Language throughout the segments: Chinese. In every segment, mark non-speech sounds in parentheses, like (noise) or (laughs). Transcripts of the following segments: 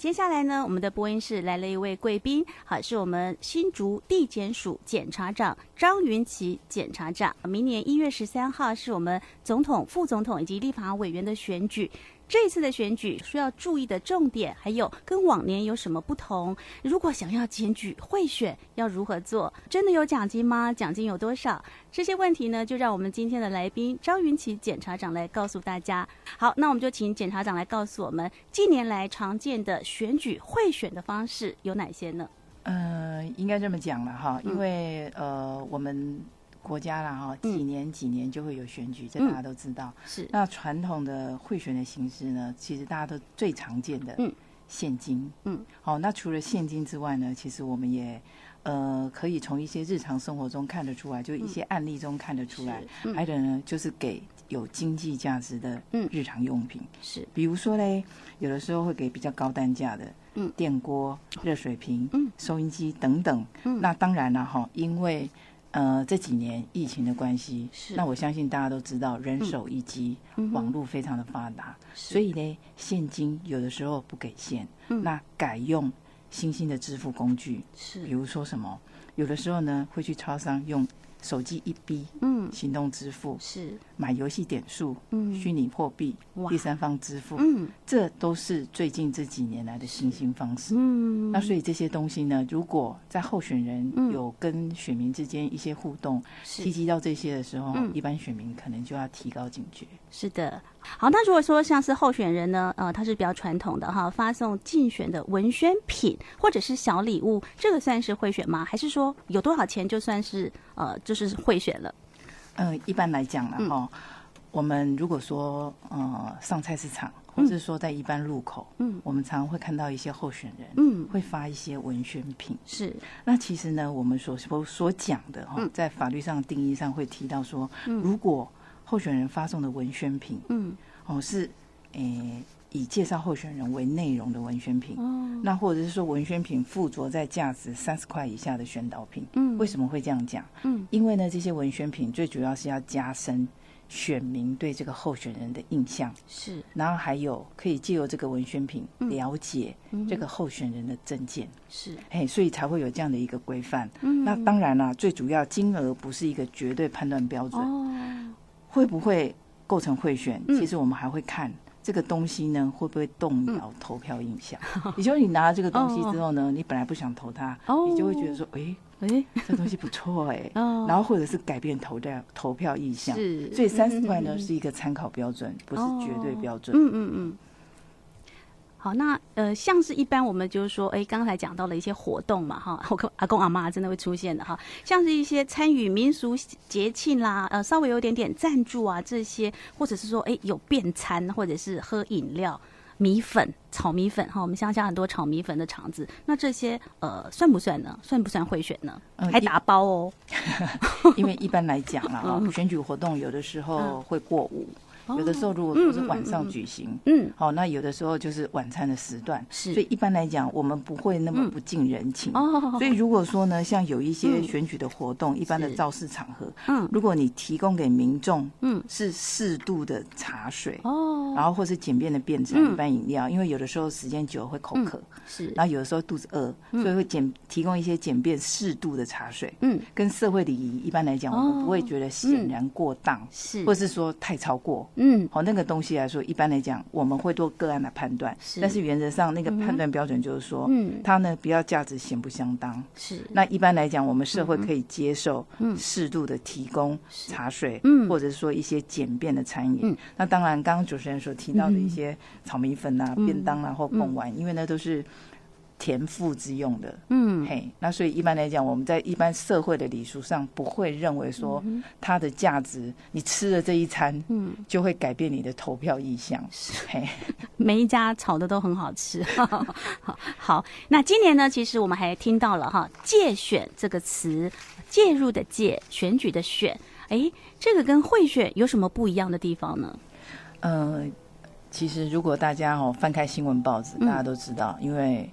接下来呢，我们的播音室来了一位贵宾，好，是我们新竹地检署检察长张云奇检察长。明年一月十三号是我们总统、副总统以及立法委员的选举。这一次的选举需要注意的重点，还有跟往年有什么不同？如果想要检举贿选，要如何做？真的有奖金吗？奖金有多少？这些问题呢，就让我们今天的来宾张云綺检察长来告诉大家。好，那我们就请检察长来告诉我们，近年来常见的选举贿选的方式有哪些呢？呃，应该这么讲了哈，因为、呃，我们。国家啦哈，几年几年就会有选举，嗯、这大家都知道。是那传统的贿选的形式呢，其实大家都最常见的，嗯现金。嗯，好，那除了现金之外呢，其实我们也呃可以从一些日常生活中看得出来，就一些案例中看得出来。嗯、还有呢，就是给有经济价值的日常用品。是，比如说嘞，有的时候会给比较高单价的，嗯，电锅、热水瓶、嗯，收音机等等。嗯，那当然了哈，因为呃，这几年疫情的关系，是。那我相信大家都知道，人手一机，嗯、网络非常的发达，所以呢，现金有的时候不给现，嗯、那改用新兴的支付工具，是。比如说什么，有的时候呢会去超商用。手机一逼，嗯，行动支付是。买游戏点数，嗯，虚拟货币，第三方支付，嗯，这都是最近这几年来的新兴方式，嗯，那所以这些东西呢，如果在候选人有跟选民之间一些互动，提及到这些的时候，一般选民可能就要提高警觉。是的，好，那如果说像是候选人呢，呃，他是比较传统的哈，发送竞选的文宣品或者是小礼物，这个算是贿选吗？还是说有多少钱就算是呃？就是贿选了，呃，一般来讲呢哈，嗯、我们如果说呃上菜市场，或者说在一般路口，嗯，我们常常会看到一些候选人，嗯，会发一些文宣品，是。那其实呢，我们所所所讲的哈，在法律上定义上会提到说，嗯、如果候选人发送的文宣品，嗯，哦是，诶、欸。以介绍候选人为内容的文宣品，哦、那或者是说文宣品附着在价值三十块以下的宣导品，嗯，为什么会这样讲？嗯，因为呢，这些文宣品最主要是要加深选民对这个候选人的印象，是，然后还有可以借由这个文宣品了解这个候选人的政见，是，哎，所以才会有这样的一个规范。嗯，那当然啦，最主要金额不是一个绝对判断标准，哦，会不会构成贿选？其实我们还会看。这个东西呢，会不会动摇投票印象？嗯、也就是你拿了这个东西之后呢，哦、你本来不想投他，哦、你就会觉得说，哎，哎，这东西不错哎，哦、然后或者是改变投票投票意向。是，所以三十块呢、嗯、是一个参考标准，不是绝对标准。嗯。嗯嗯好，那呃，像是一般我们就是说，哎，刚才讲到了一些活动嘛，哈，我跟阿公阿妈真的会出现的哈，像是一些参与民俗节庆啦，呃，稍微有点点赞助啊这些，或者是说，哎，有便餐或者是喝饮料、米粉、炒米粉哈，我们乡下很多炒米粉的场子，那这些呃，算不算呢？算不算贿选呢？还打包哦，(laughs) 因为一般来讲啦，哈，选举活动有的时候会过午。有的时候如果说是晚上举行，嗯，好，那有的时候就是晚餐的时段，是，所以一般来讲，我们不会那么不近人情。哦，所以如果说呢，像有一些选举的活动，一般的造势场合，嗯，如果你提供给民众，嗯，是适度的茶水，哦，然后或是简便的便餐，一般饮料，因为有的时候时间久了会口渴，是，然后有的时候肚子饿，所以会简提供一些简便适度的茶水，嗯，跟社会礼仪一般来讲，我们不会觉得显然过当，是，或是说太超过。嗯，好，那个东西来说，一般来讲，我们会做个案的判断，是，但是原则上那个判断标准就是说，嗯，它呢，比较价值相不相当，是。那一般来讲，我们社会可以接受，嗯，适度的提供茶水，嗯，或者是说一些简便的餐饮。嗯，那当然，刚刚主持人所提到的一些炒米粉啊、便当啊或贡丸，因为那都是。田赋之用的，嗯，嘿，那所以一般来讲，我们在一般社会的礼俗上不会认为说它的价值，你吃了这一餐，嗯，就会改变你的投票意向，是，嘿，(laughs) 每一家炒的都很好吃，好，(laughs) 好，那今年呢，其实我们还听到了哈“介选”这个词，介入的介，选举的选，哎，这个跟贿选有什么不一样的地方呢？呃，其实如果大家哦翻开新闻报纸，大家都知道，因为。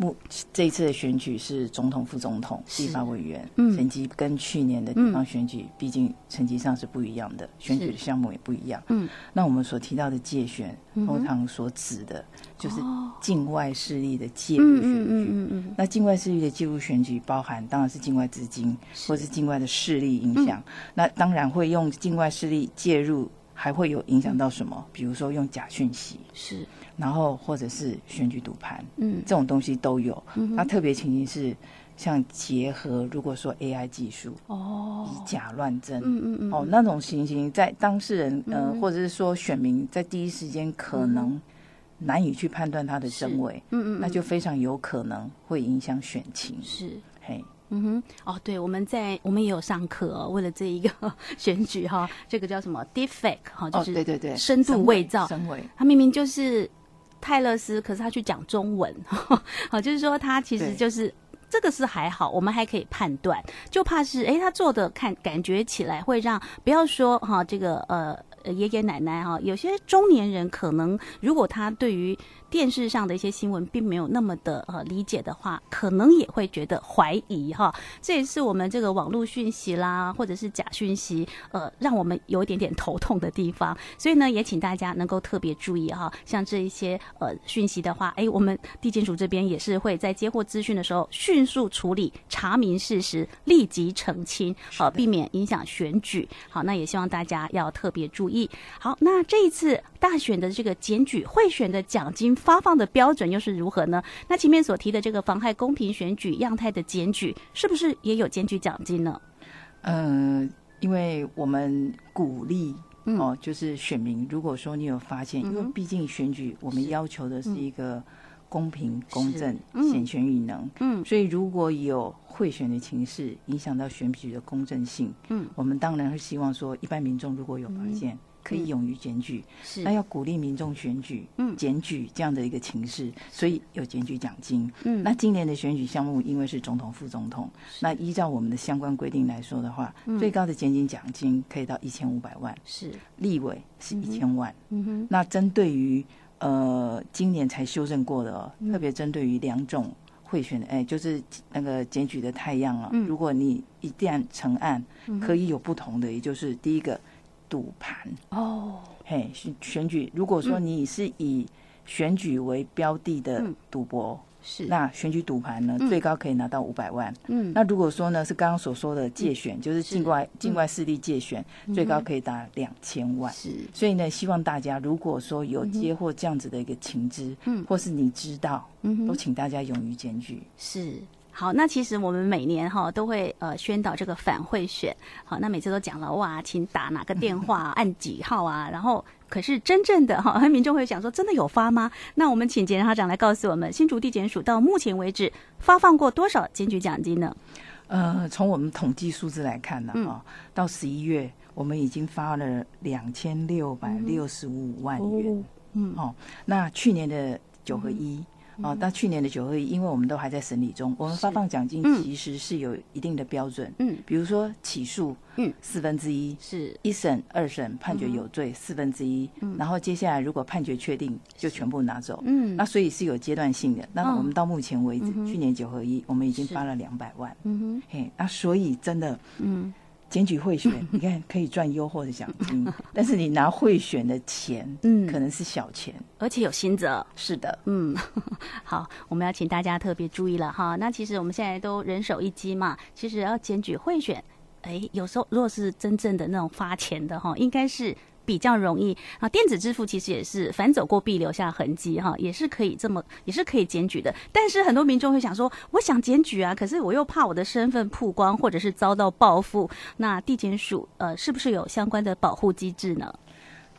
目这一次的选举是总统、副总统、立法委员，嗯，成绩跟去年的地方选举，毕竟成绩上是不一样的，选举的项目也不一样。嗯，那我们所提到的介选，通常所指的就是境外势力的介入选举。嗯嗯嗯。那境外势力的介入选举，包含当然是境外资金或是境外的势力影响。那当然会用境外势力介入。还会有影响到什么？比如说用假讯息，是，然后或者是选举赌盘，嗯，这种东西都有。嗯，它特别情形是像结合，如果说 AI 技术，哦，以假乱真，嗯嗯嗯，哦，那种情形在当事人，呃，或者是说选民在第一时间可能难以去判断它的真伪，嗯嗯，那就非常有可能会影响选情，是，嘿。嗯哼，哦，对，我们在我们也有上课哦，为了这一个 (laughs) 选举哈，这个叫什么？deepfake 哈，就是对对对，深度伪造，深伪，他明明就是泰勒斯，可是他去讲中文，(laughs) 好，就是说他其实就是这个是还好，我们还可以判断，就怕是哎，他做的看感觉起来会让不要说哈，这个呃爷爷奶奶哈，有些中年人可能如果他对于。电视上的一些新闻并没有那么的呃理解的话，可能也会觉得怀疑哈。这也是我们这个网络讯息啦，或者是假讯息，呃，让我们有一点点头痛的地方。所以呢，也请大家能够特别注意哈。像这一些呃讯息的话，哎，我们地检署这边也是会在接获资讯的时候迅速处理，查明事实，立即澄清，好，避免影响选举。好，那也希望大家要特别注意。好，那这一次大选的这个检举贿选的奖金。发放的标准又是如何呢？那前面所提的这个妨害公平选举样态的检举，是不是也有检举奖金呢？嗯、呃，因为我们鼓励哦，就是选民，如果说你有发现，嗯、因为毕竟选举，我们要求的是一个公平、公正、显权与能，嗯，所以如果有贿选的情势影响到选举的公正性，嗯，我们当然会希望说，一般民众如果有发现。嗯可以勇于检举，是。那要鼓励民众选举，嗯，检举这样的一个情势，所以有检举奖金。嗯，那今年的选举项目因为是总统、副总统，那依照我们的相关规定来说的话，最高的检举奖金可以到一千五百万，是。立委是一千万。嗯哼，那针对于呃今年才修正过的，哦，特别针对于两种贿选的，哎，就是那个检举的太阳啊，嗯，如果你一旦成案，可以有不同的，也就是第一个。赌盘。哦，嘿，选选举，如果说你是以选举为标的的赌博，是。那选举赌盘呢，最高可以拿到五百万。嗯，那如果说呢是刚刚所说的借选，就是境外境外势力借选，最高可以达两千万。是，所以呢，希望大家如果说有接获这样子的一个情资，嗯，或是你知道，嗯，都请大家勇于检举。是。好，那其实我们每年哈都会呃宣导这个反贿选，好，那每次都讲了哇，请打哪个电话，(laughs) 按几号啊，然后可是真正的哈，(laughs) 民众会想说，真的有发吗？那我们请检察长来告诉我们，新竹地检署到目前为止发放过多少检举奖金呢？呃，从我们统计数字来看呢，哈、嗯，到十一月我们已经发了两千六百六十五万元，嗯，哦，那去年的九合一。嗯哦，那去年的九合一，因为我们都还在审理中，我们发放奖金其实是有一定的标准。嗯，比如说起诉，嗯，四分之一是。一审、二审判决有罪，四分之一，然后接下来如果判决确定，就全部拿走。嗯，那所以是有阶段性的。那我们到目前为止，去年九合一，我们已经发了两百万。嗯哼，嘿，那所以真的，嗯。检举贿选，(laughs) 你看可以赚优厚的奖金，(laughs) 但是你拿贿选的钱，嗯，可能是小钱，而且有新责。是的，嗯，(laughs) 好，我们要请大家特别注意了哈。那其实我们现在都人手一机嘛，其实要检举贿选，哎，有时候如果是真正的那种发钱的哈，应该是。比较容易啊，电子支付其实也是反走过必留下痕迹哈，也是可以这么，也是可以检举的。但是很多民众会想说，我想检举啊，可是我又怕我的身份曝光，或者是遭到报复。那地检署呃，是不是有相关的保护机制呢？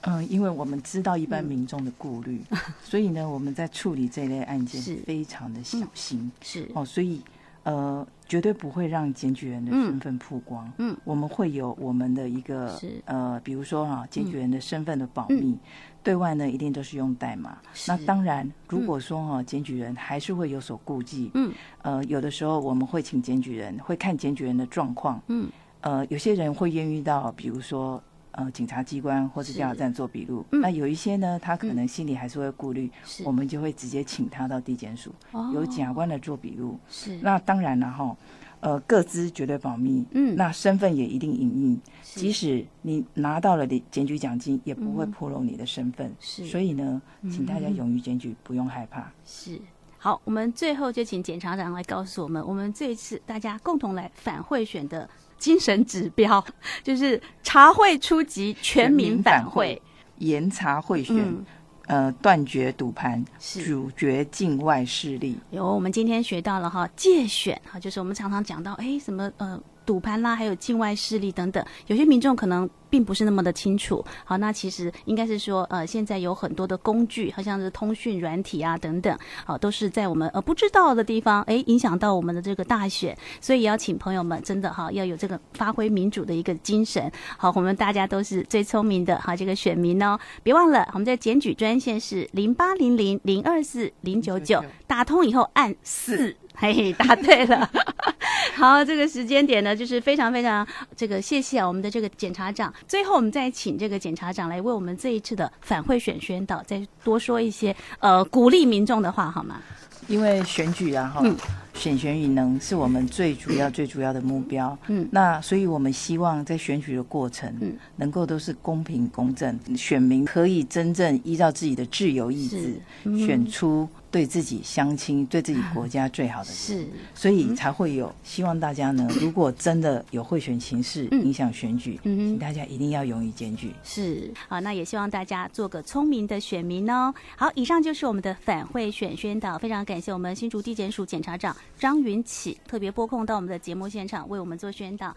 嗯、呃，因为我们知道一般民众的顾虑，嗯、所以呢，我们在处理这类案件是非常的小心。嗯、是哦，所以。呃，绝对不会让检举人的身份曝光。嗯，嗯，我们会有我们的一个呃，比如说哈、啊，检举人的身份的保密，嗯、对外呢一定都是用代码。那当然，如果说哈、啊，检举人还是会有所顾忌。嗯，呃，有的时候我们会请检举人会看检举人的状况。嗯，呃，有些人会愿意到，比如说呃警察机关或是调查站做笔录。那有一些呢，他可能心里还是会顾虑，我们就会直接请他到地检署，由检察官来做笔录。是，那当然了哈。呃，各资绝对保密，嗯，那身份也一定隐匿，即使你拿到了的检举奖金，也不会暴露你的身份，是，所以呢，请大家勇于检举，不用害怕。是，好，我们最后就请检察长来告诉我们，我们这一次大家共同来反贿选的精神指标，(laughs) 就是查会初级，全民反会，严查贿选。嗯呃，断绝赌盘，阻绝境外势力。有，我们今天学到了哈，借选哈，就是我们常常讲到，哎，什么呃。赌盘啦，还有境外势力等等，有些民众可能并不是那么的清楚。好，那其实应该是说，呃，现在有很多的工具，好像是通讯软体啊等等，好，都是在我们呃不知道的地方，哎，影响到我们的这个大选。所以也要请朋友们真的哈，要有这个发挥民主的一个精神。好，我们大家都是最聪明的哈，这个选民哦，别忘了我们在检举专线是零八零零零二四零九九，打通以后按四。嘿嘿，答对了。(laughs) 好，这个时间点呢，就是非常非常这个谢谢啊，我们的这个检察长。最后，我们再请这个检察长来为我们这一次的反贿选宣导，再多说一些呃鼓励民众的话，好吗？因为选举啊，哈、嗯，选贤与能是我们最主要、最主要的目标。嗯，那所以我们希望在选举的过程，嗯，能够都是公平公正，选民可以真正依照自己的自由意志、嗯、选出。对自己乡亲、(laughs) 对自己国家最好的人，是，所以才会有希望大家呢。如果真的有贿选情势影响选举，嗯，请大家一定要勇于检举。是，好，那也希望大家做个聪明的选民哦。好，以上就是我们的反贿选宣导，非常感谢我们新竹地检署检察长张云启特别拨空到我们的节目现场为我们做宣导。